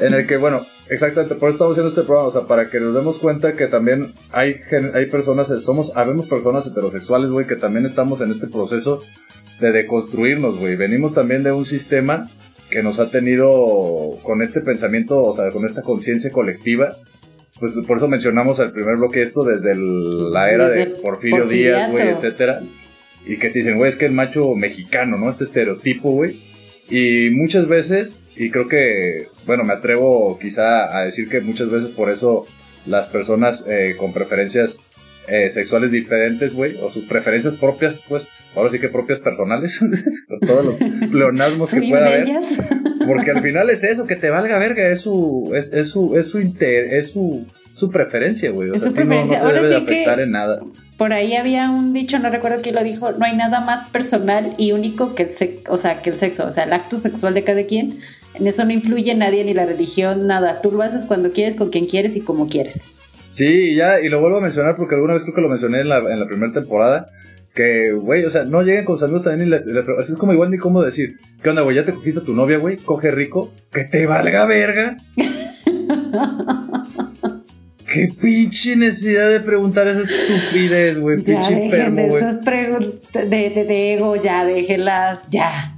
en el que, bueno, exactamente, por eso estamos haciendo este programa, o sea, para que nos demos cuenta que también hay, hay personas, somos, habemos personas heterosexuales, güey, que también estamos en este proceso de deconstruirnos, güey. Venimos también de un sistema que nos ha tenido con este pensamiento, o sea, con esta conciencia colectiva. Pues por eso mencionamos al primer bloque esto desde el- la era de Porfirio Díaz, güey, etcétera. Y que te dicen, güey, es que el macho mexicano, ¿no? Este estereotipo, güey. Y muchas veces, y creo que, bueno, me atrevo quizá a decir que muchas veces por eso las personas eh, con preferencias eh, sexuales diferentes, güey, o sus preferencias propias, pues, ahora sí que propias personales, *laughs* con todos los pleonasmos que pueda haber. Porque al final es eso, que te valga verga, es su, es, es su, es su inter, es su, su preferencia, güey. O Es sea, su a ti no- no, preferencia. te Ahora debe de sí que- afectar en nada. Por ahí había un dicho, no recuerdo quién lo dijo, no hay nada más personal y único que el, sex- o sea, que el sexo, o sea, el acto sexual de cada quien. En eso no influye nadie, ni la religión, nada. Tú lo haces cuando quieres, con quien quieres y como quieres. Sí, ya, y lo vuelvo a mencionar porque alguna vez creo que lo mencioné en la, en la primera temporada. Que, güey, o sea, no lleguen con sus amigos también y le, le- es como igual ni cómo decir, ¿qué onda, güey? ¿Ya te cogiste a tu novia, güey? Coge rico, que te valga verga. *laughs* Qué pinche necesidad de preguntar esa estupidez, güey. Ya Pinche dejen enfermo, de esas preguntas de, de- de ego, ya déjenlas, ya.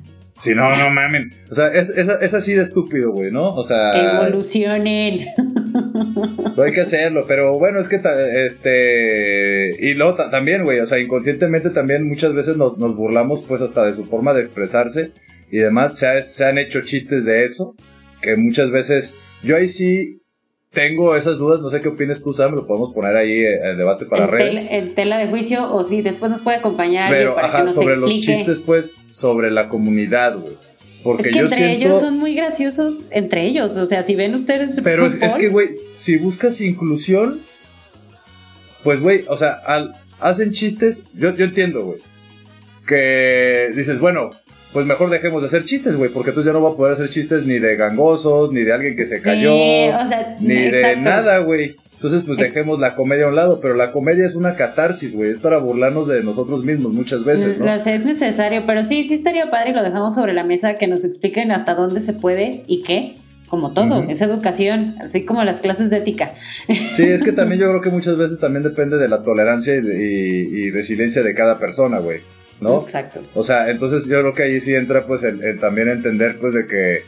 Sí, no, no mamen. O sea, es, es, es así de estúpido, güey, ¿no? O sea, Evolucionen. hay que hacerlo, pero bueno, es que este y luego ta- también, güey, o sea, inconscientemente también muchas veces nos, nos burlamos pues hasta de su forma de expresarse y demás, se, ha- se han hecho chistes de eso, que muchas veces yo ahí sí tengo esas dudas, no sé qué opinas tú, Sam, lo podemos poner ahí eh, el debate para en, redes. tel- en tela de juicio, o si después nos puede acompañar Pero, para que ajá, nos sobre los chistes, pues, sobre la comunidad, güey. Porque es que yo entre siento... ellos son muy graciosos, entre ellos. O sea, si ven ustedes. Pero es que, güey, si buscas inclusión, pues, güey, o sea, al- hacen chistes, yo, yo entiendo, güey, que dices, bueno, pues mejor dejemos de hacer chistes, güey, porque entonces ya no va a poder hacer chistes ni de gangosos, ni de alguien que se cayó, Sí, o sea, ni de nada, güey. Entonces, pues dejemos la comedia a un lado, pero la comedia es una catarsis, güey, es para burlarnos de nosotros mismos muchas veces, ¿no? Lo sé, es necesario, pero sí, sí estaría padre y lo dejamos sobre la mesa que nos expliquen hasta dónde se puede y qué. Como todo, es educación, así como las clases de ética. Sí, es que *laughs* también yo creo que muchas veces también depende de la tolerancia y, de- y- y resiliencia de cada persona, güey, ¿no? Exacto. O sea, entonces yo creo que ahí sí entra pues el, el también entender pues de que,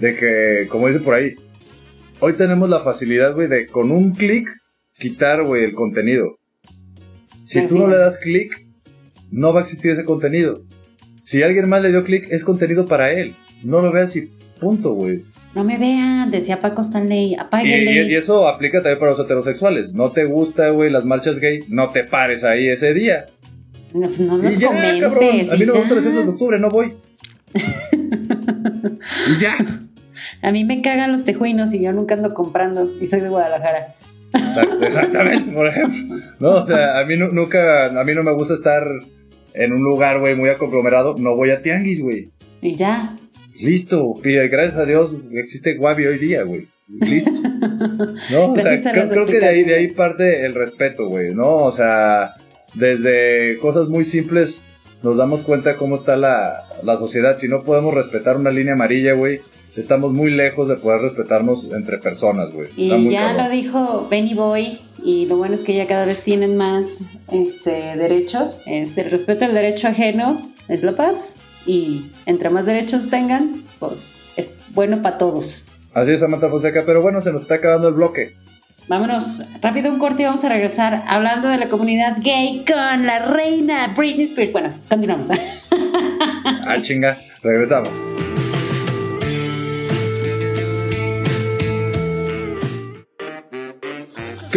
de que, como dice por ahí, hoy tenemos la facilidad, güey, de con un clic quitar, güey, el contenido. Si tú no le das clic, no va a existir ese contenido. Si alguien más le dio clic, es contenido para él. No lo veas y punto, güey. No me vean, decía Paco Stanley, apáguenle. y- y eso aplica también para los heterosexuales. No te gusta, güey, las marchas gay, no te pares ahí ese día. No, no los y ya, comentes. cabrón. A mí no me gustan las fiestas de octubre, no voy. *laughs* y ya. A mí me cagan los tejuinos y yo nunca ando comprando y soy de Guadalajara. Exact- exactamente, por ejemplo. No, o sea, a mí nu- nunca, a mí no me gusta estar en un lugar, güey, muy conglomerado. No voy a tianguis, güey. Y ya. Listo. Y gracias a Dios existe Wabi hoy día, güey. Listo. *laughs* No, o sea, creo, creo que de ahí, de ahí parte el respeto, güey, ¿no? O sea, desde cosas muy simples nos damos cuenta cómo está la, la sociedad. Si no podemos respetar una línea amarilla, güey, estamos muy lejos de poder respetarnos entre personas, güey. Y ya cabrón. lo dijo Benny Boy, y lo bueno es que ya cada vez tienen más este, derechos. Este, el respeto al derecho ajeno es la paz, y entre más derechos tengan, pues es bueno para todos. Así es, Samantha Fonseca, pero bueno, se nos está acabando el bloque. Vámonos rápido un corte y vamos a regresar hablando de la comunidad gay con la reina Britney Spears. Bueno, continuamos. *laughs* Ah, chinga, regresamos.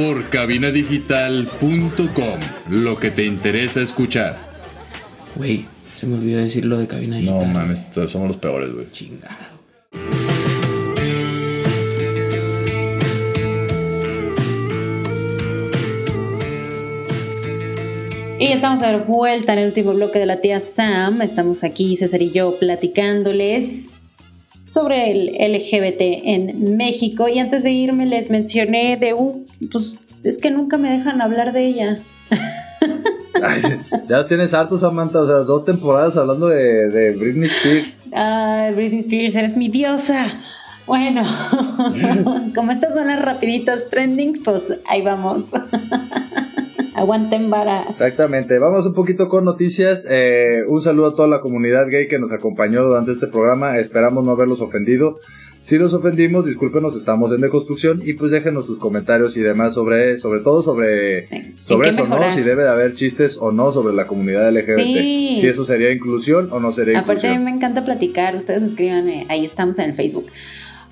Por cabinadigital.com. Lo que te interesa escuchar. Güey, se me olvidó decir lo de cabina No digital. mames, somos los peores, güey. Chingado. Y estamos de vuelta en el último bloque de la tía Sam. Estamos aquí, César y yo, platicándoles sobre el LGBT en México. Y antes de irme les mencioné de un... Pues es que nunca me dejan hablar de ella. *laughs* Ay, ya tienes harto, Samantha. O sea, dos temporadas hablando de, de Britney Spears. Ay, Britney Spears, eres mi diosa. Bueno, *laughs* *laughs* como estas son las rapiditas trending, pues ahí vamos. Aguanten vara. Exactamente. Vamos un poquito con noticias. Eh, un saludo a toda la comunidad gay que nos acompañó durante este programa. Esperamos no haberlos ofendido. Si los ofendimos, discúlpenos, estamos en deconstrucción y pues déjenos sus comentarios y demás sobre, sobre todo sobre, Sí. sobre ¿En qué eso, ¿no? Si debe de haber chistes o no sobre la comunidad LGBT. Sí. Si eso sería inclusión o no sería Aparte, a mí inclusión. me encanta platicar. Ustedes escríbanme, ahí estamos en el Facebook.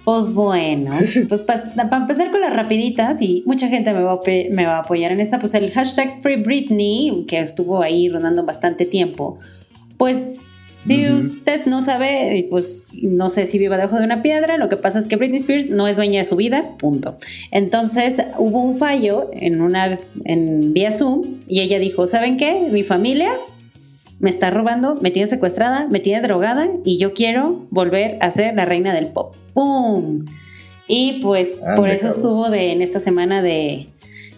Pues bueno, pues para empezar con las rapiditas, y mucha gente me va, a, me va a apoyar en esta, pues el hashtag Free Britney, que estuvo ahí rondando bastante tiempo, pues si usted no sabe, pues no sé si viva debajo de una piedra, lo que pasa es que Britney Spears no es dueña de su vida, punto. Entonces hubo un fallo en una en vía Zoom y ella dijo, ¿saben qué? Mi familia me está robando, me tiene secuestrada, me tiene drogada y yo quiero volver a ser la reina del pop. ¡Pum! Y pues Ande, por eso cabrón. estuvo de, en esta semana de,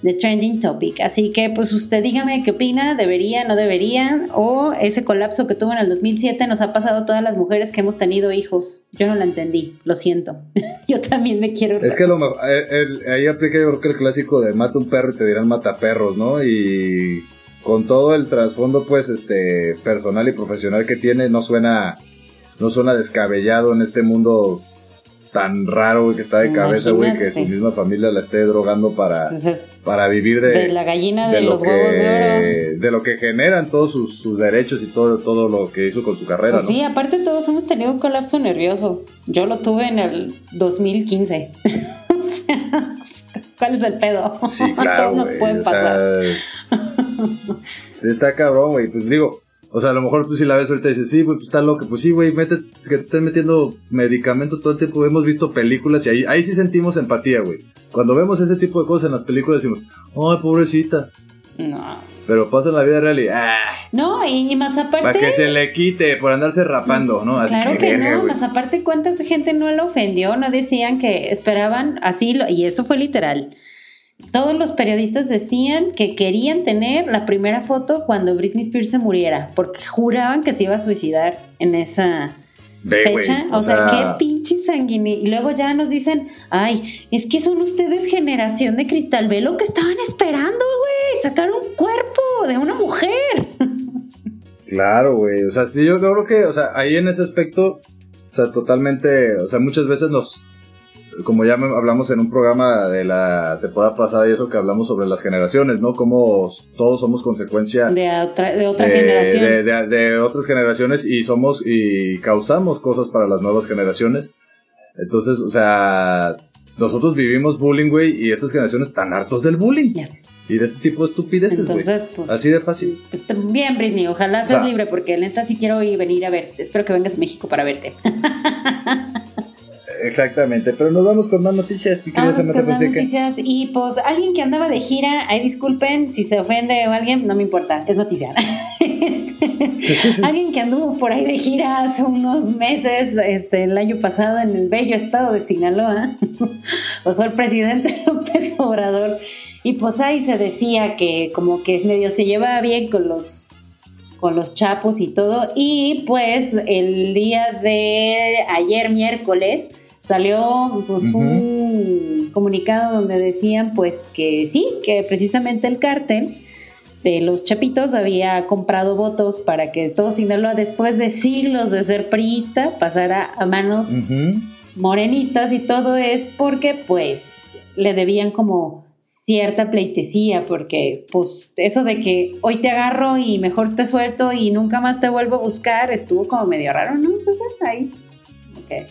de Trending Topic. Así que pues usted dígame qué opina, debería, no debería, o ese colapso que tuvo en el 2007 nos ha pasado a todas las mujeres que hemos tenido hijos. Yo no la entendí, lo siento. *laughs* yo también me quiero... Es que lo eh, el- ahí aplica yo creo que el clásico de mata un perro y te dirán mata perros, ¿no? Y con todo el trasfondo pues este personal y profesional que tiene no suena no suena descabellado en este mundo tan raro güey, que está de cabeza, güey, que su misma familia la esté drogando para, Entonces, para vivir de, de la gallina de, lo los que, huevos de oro. de lo que generan todos sus, sus derechos y todo, todo lo que hizo con su carrera, Pues ¿no? sí, aparte todos hemos tenido un colapso nervioso. Yo lo tuve en el 2015. *laughs* O ¿Cuál es el pedo? Sí, *laughs* claro, Todos nos pueden O pasar. sea, sí está cabrón, güey. Pues digo, o sea, a lo mejor tú si la ves ahorita y dices, sí, güey, pues está loco. Pues sí, güey, mete, que te estén metiendo medicamentos todo el tiempo. Hemos visto películas y ahí, ahí sí sentimos empatía, güey. Cuando vemos ese tipo de cosas en las películas decimos, ay, pobrecita. No. Pero pasa en la vida real y, ah, No, y, y más aparte. para que se le quite por andarse rapando, ¿no? Así Claro que, no, más aparte cuánta gente no lo ofendió, no decían que esperaban así, y eso fue literal. Todos los periodistas decían que querían tener la primera foto cuando Britney Spears se muriera, porque juraban que se iba a suicidar en esa fecha. O, sea, qué pinche sanguíneo. Y luego ya nos dicen, ay, es que son ustedes generación de cristal. Ve lo que estaban esperando, güey. Sacar un cuerpo de una mujer. Claro, güey. O sea, sí, yo creo que, o sea, ahí en ese aspecto, o sea, totalmente, o sea, muchas veces nos, como ya hablamos en un programa de la temporada pasada y eso que hablamos sobre las generaciones, ¿no? Cómo todos somos consecuencia De otra, de otra de- generación. de- de- de otras generaciones y somos y causamos cosas para las nuevas generaciones. Entonces, o sea, nosotros vivimos bullying, güey, y estas generaciones están hartos del bullying Ya. Y de este tipo de estupideces, güey. Entonces, pues. Así de fácil. Pues bien, Britney, ojalá O seas sea- libre, porque neta sí quiero ir venir a verte. Espero que vengas a México para verte. *laughs* Exactamente, pero nos vamos con más noticias. querida Vamos con Fonseca. noticias y pues alguien que andaba de gira, ay disculpen si se ofende o alguien, no me importa, es noticia. *laughs* Sí, sí, sí. Alguien que anduvo por ahí de gira hace unos meses, este, el año pasado en el bello estado de Sinaloa, *laughs* pues fue el presidente López Obrador y pues ahí se decía que como que medio se llevaba bien con los con los chapos y todo. Y pues el día de ayer miércoles salió pues un comunicado donde decían pues que sí, que precisamente el cártel de los chapitos había comprado votos para que todo Sinaloa después de siglos de ser priista pasara a manos morenistas y todo es porque pues le debían como cierta pleitesía porque pues eso de que hoy te agarro y mejor te suelto y nunca más te vuelvo a buscar estuvo como medio raro, ¿no? Entonces ahí, ok.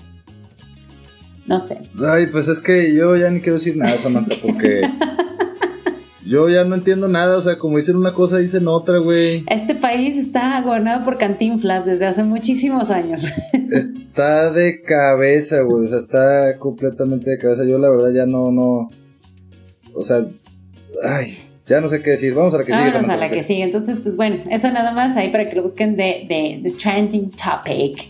No sé. Ay, pues es que yo ya ni quiero decir nada, Samantha, porque *laughs* yo ya no entiendo nada. O sea, como dicen una cosa, dicen otra, güey. Este país está gobernado por cantinflas desde hace muchísimos años. *laughs* Está de cabeza, güey. O sea, está completamente de cabeza. Yo, la verdad, ya no, no. O sea, ay, ya no sé qué decir. Vamos a la que sigue. Vámonos a la que sigue. Entonces, pues bueno, eso nada más ahí para que lo busquen de, de, de Trending Topic.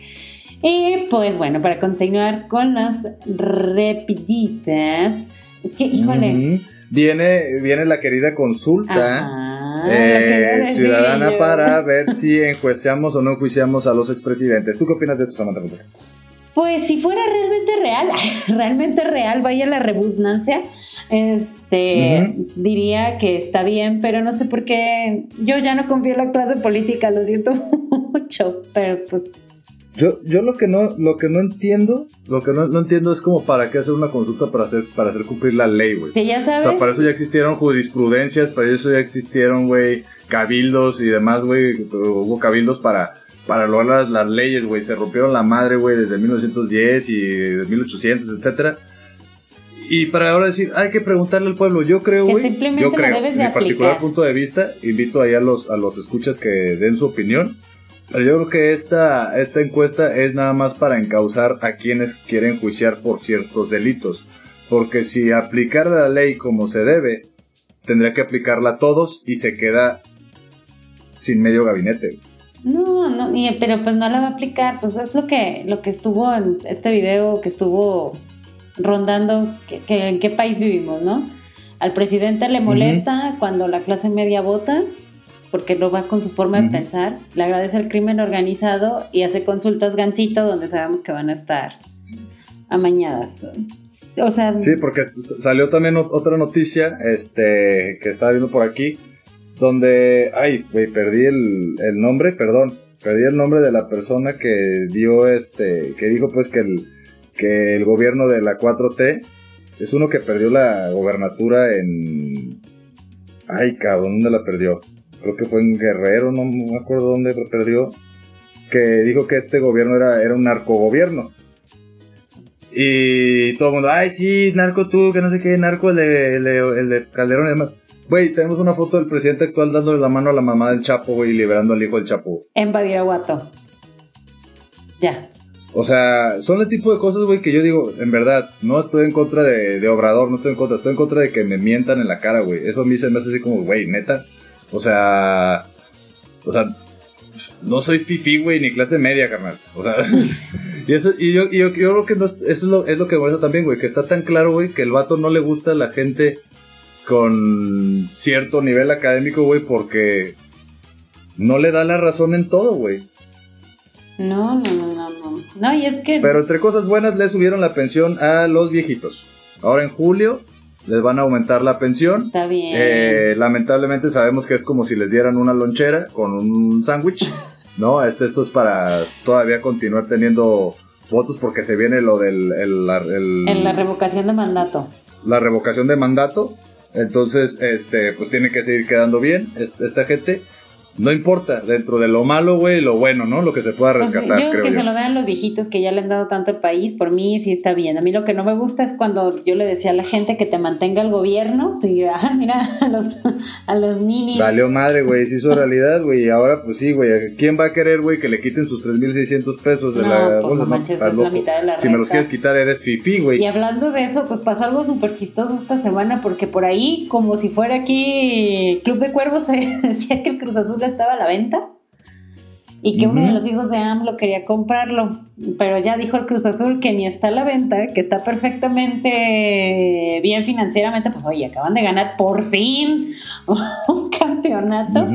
Y pues bueno, para continuar con las rapiditas. Es que, híjole. Viene, viene la querida consulta. Ajá, eh, que ciudadana para *laughs* ver si enjuiciamos o no enjuiciamos a los expresidentes. ¿Tú qué opinas de esto, Samantha Fonseca? Pues si fuera realmente real, *laughs* realmente real, vaya la rebusnancia, este, diría que está bien, pero no sé por qué, yo ya no confío en la clase política, lo siento *laughs* mucho, pero pues Yo, yo lo que no, lo que no entiendo, lo que no, no entiendo es como para qué hacer una consulta para hacer, para hacer cumplir la ley, güey. si ya O sabes, sea, para eso ya existieron jurisprudencias, para eso ya existieron, güey, cabildos y demás, güey. Hubo cabildos para, para lograr las, las leyes, güey. Se rompieron la madre, güey, desde 1910 y desde 1800, etcétera. Y para ahora decir, hay que preguntarle al pueblo. Yo creo, Que simplemente Yo creo, debes de mi particular aplicar. punto de vista, invito ahí a los, a los escuchas que den su opinión. Pero yo creo que esta, esta encuesta es nada más para encauzar a quienes quieren juiciar por ciertos delitos. Porque si aplicar la ley como se debe, tendría que aplicarla a todos y se queda sin medio gabinete. no, no, pero pues no la va a aplicar, pues es lo que, lo que estuvo en este video que estuvo rondando, que, que en qué país vivimos, ¿no? Al presidente le molesta cuando la clase media vota, porque no va con su forma de pensar, le agradece el crimen organizado y hace consultas gancito donde sabemos que van a estar amañadas. O sea, Sí, porque salió también ot- otra noticia, este, que estaba viendo por aquí, donde, ay, güey, perdí el, el nombre, perdón, perdí el nombre de la persona que dio este, que dijo pues que el, que el gobierno de la 4T es uno que perdió la gobernatura en, ay, cabrón, ¿dónde la perdió? Creo que fue en Guerrero, no me acuerdo dónde la perdió, que dijo que este gobierno era, era un narcogobierno. Y todo el mundo, ay, sí, narco tú, que no sé qué, narco el de, Calderón y demás. Güey, tenemos una foto del presidente actual dándole la mano a la mamá del Chapo, güey, liberando al hijo del Chapo. en Badiraguato. Ya. O sea, son el tipo de cosas, güey, que yo digo, en verdad, no estoy en contra de, Obrador, no estoy en contra, estoy en contra de que me mientan en la cara, güey. Eso a mí se me hace así como, güey, neta. O sea, o sea, no soy fifi, güey, ni clase media, carnal. O sea, *laughs* y eso, y yo, y yo, yo creo que no es- eso es lo, es lo que molesta también, güey, que está tan claro, güey, que el vato no le gusta a la gente con cierto nivel académico, güey, porque no le da la razón en todo, güey. No, no, no, no, no. No, y es que Pero entre cosas buenas le subieron la pensión a los viejitos. Ahora en julio les van a aumentar la pensión. está bien. Eh, lamentablemente sabemos que es como si les dieran una lonchera con un sándwich. *laughs* No, este, esto es para todavía continuar teniendo votos porque se viene lo del el- el- en la revocación de mandato. la revocación de mandato. Entonces, este, pues tiene que seguir quedando bien es- esta gente. No importa, dentro de lo malo, güey, lo bueno, ¿no? Lo que se pueda Pues, rescatar, yo creo que yo. se lo dan los viejitos que ya le han dado tanto al país, por mí sí está bien. A mí lo que no me gusta es cuando yo le decía a la gente que te mantenga el gobierno, y yo, *laughs* ah, mira, a los, a los ninis. Valió madre, güey, se hizo realidad, güey, y ahora pues sí, güey, ¿quién va a querer, güey, que le quiten sus 3.600 pesos de No, la pues, bolsa? no manches, es la mitad de la Si me los quieres quitar, eres fifi, güey. Y hablando de eso, pues pasó algo súper chistoso esta semana, porque por ahí, como si fuera aquí Club de Cuervos, *laughs* se decía que el Cruz Azul estaba a la venta y que uno de los hijos de AMLO quería comprarlo, pero ya dijo el Cruz Azul que ni está a la venta, que está perfectamente bien financieramente, pues oye, acaban de ganar por fin *laughs* un campeonato.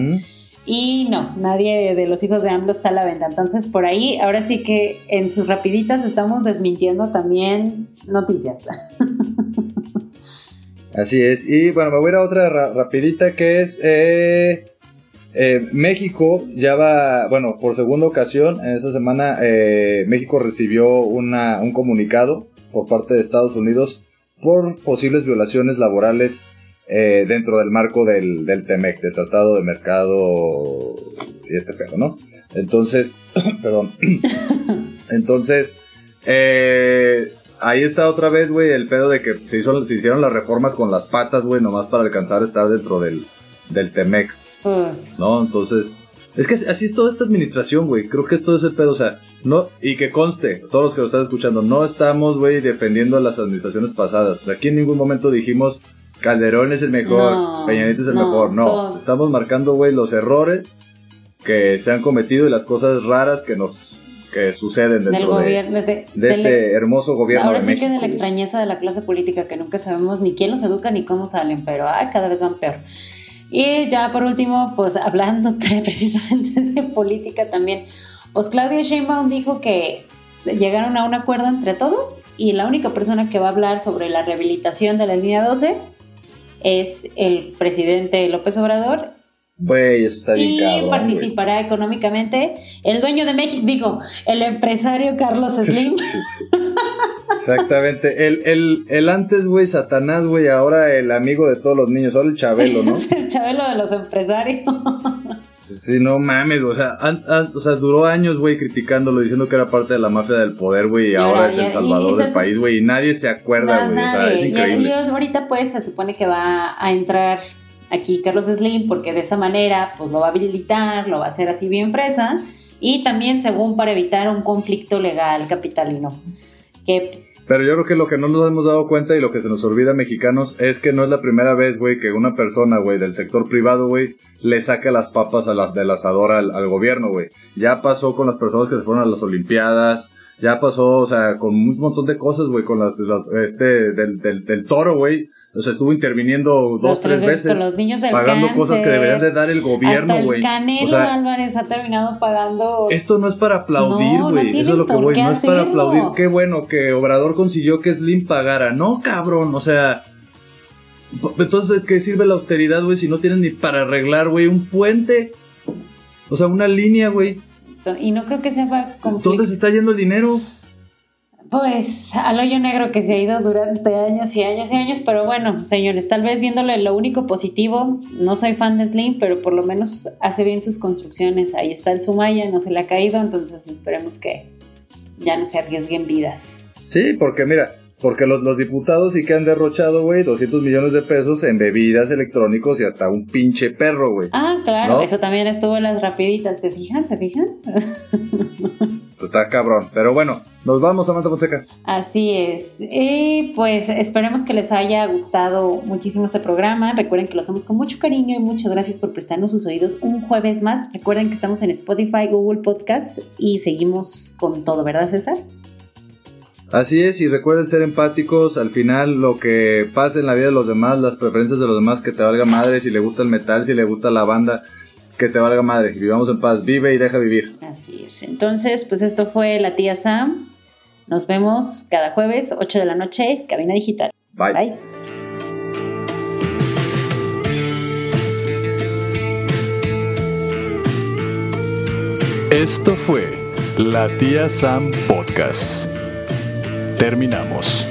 Y no, nadie de los hijos de AMLO está a la venta. Entonces, por ahí, ahora sí que en sus rapiditas estamos desmintiendo también noticias. *laughs* Así es. Y bueno, me voy a ir a otra ra- rapidita que es eh, eh, México ya va, bueno, por segunda ocasión en esta semana eh, México recibió una, un comunicado por parte de Estados Unidos por posibles violaciones laborales eh, dentro del marco del, del TEMEC, del Tratado de Mercado y este pedo, ¿no? Entonces, *clears throat* perdón. *clears throat* Entonces, eh, ahí está otra vez, güey, el pedo de que se, hizo, se hicieron las reformas con las patas, güey, nomás para alcanzar a estar dentro del, del TEMEC, Pues, ¿no? Entonces, es que así es toda esta administración, güey. Creo que es todo ese pedo, o sea, no, y que conste, todos los que lo están escuchando, no estamos, güey, defendiendo a las administraciones pasadas. Aquí en ningún momento dijimos Calderón es el mejor, No, Peña Nieto es el no, mejor. No, todo. estamos marcando, güey, los errores que se han cometido y las cosas raras que nos que suceden del dentro de, gobierno, de, de del este ex- hermoso gobierno ahora de sí México. que de la extrañeza de la clase política que nunca sabemos ni quién los educa ni cómo salen, pero ay, cada vez van peor. Y ya por último, pues hablando *laughs* precisamente de política también, pues Claudia Sheinbaum dijo que llegaron a un acuerdo entre todos y la única persona que va a hablar sobre la rehabilitación de la línea 12 es el presidente López Obrador Güey, eso está bien y cabrón, participará económicamente el dueño de México, digo, el empresario Carlos Slim. Sí, sí. Exactamente. El, el, el antes, güey, Satanás, güey, ahora el amigo de todos los niños, ahora el Chabelo, ¿no? *laughs* el chabelo de los empresarios. Sí, no mames, o sea, an- an- o sea, duró años, güey, criticándolo, diciendo que era parte de la mafia del poder, güey, y, ahora ahora es el salvador del país, güey, y nadie se acuerda, güey, o sea, es Y- increíble. Y, ahorita pues se supone que va a entrar aquí Carlos Slim porque de esa manera pues lo va a habilitar, lo va a hacer así bien fresa y también según para evitar un conflicto legal capitalino. Que Pero yo creo que lo que no nos hemos dado cuenta y lo que se nos olvida mexicanos es que no es la primera vez, güey, que una persona, güey, del sector privado, güey, le saca las papas a las del asador al, gobierno, güey. Ya pasó con las personas que se fueron a las Olimpiadas, ya pasó, o sea, con un montón de cosas, güey, con este, del, del toro, güey. O sea, estuvo interviniendo dos, Las tres veces, con los niños del pagando cosas que deberían de dar el gobierno, güey. Canelo O sea, Álvarez ha terminado pagando esto no es para aplaudir, No, no güey. Eso es lo que voy. No es para aplaudir. Qué bueno que Obrador consiguió que Slim pagara. No, cabrón. O sea. Entonces, ¿de qué sirve la austeridad, güey? Si no tienen ni para arreglar, güey, un puente. O sea, una línea, güey. y no creo que sea conflicto. ¿Dónde se está yendo el dinero? Pues al hoyo negro que se ha ido durante años y años y años, pero bueno, señores, tal vez viéndole lo único positivo, no soy fan de Slim, pero por lo menos hace bien sus construcciones. Ahí está el Sumaya, no se le ha caído, entonces esperemos que ya no se arriesguen vidas. Sí, porque mira, porque los, los diputados sí que han derrochado, güey, 200 millones de pesos en bebidas, electrónicos y hasta un pinche perro, güey. Ah, claro, ¿No? eso también estuvo en las rapiditas, ¿se fijan? ¿Se fijan? *laughs* Está cabrón. Pero bueno, nos vamos, Samantha Fonseca. Así es. Y pues esperemos que les haya gustado muchísimo este programa. Recuerden que lo hacemos con mucho cariño y muchas gracias por prestarnos sus oídos un jueves más. Recuerden que estamos en Spotify, Google Podcast y seguimos con todo, ¿verdad, César? Así es, y recuerden ser empáticos. Al final, lo que pasa en la vida de los demás, las preferencias de los demás, que te valga madre. Si le gusta el metal, si le gusta la banda, que te valga madre. Vivamos en paz. Vive y deja vivir. Así es. Entonces, pues esto fue la tía Sam. Nos vemos cada jueves, 8 de la noche, cabina digital. Bye. Bye. Esto fue La Tía Sam Podcast. Terminamos.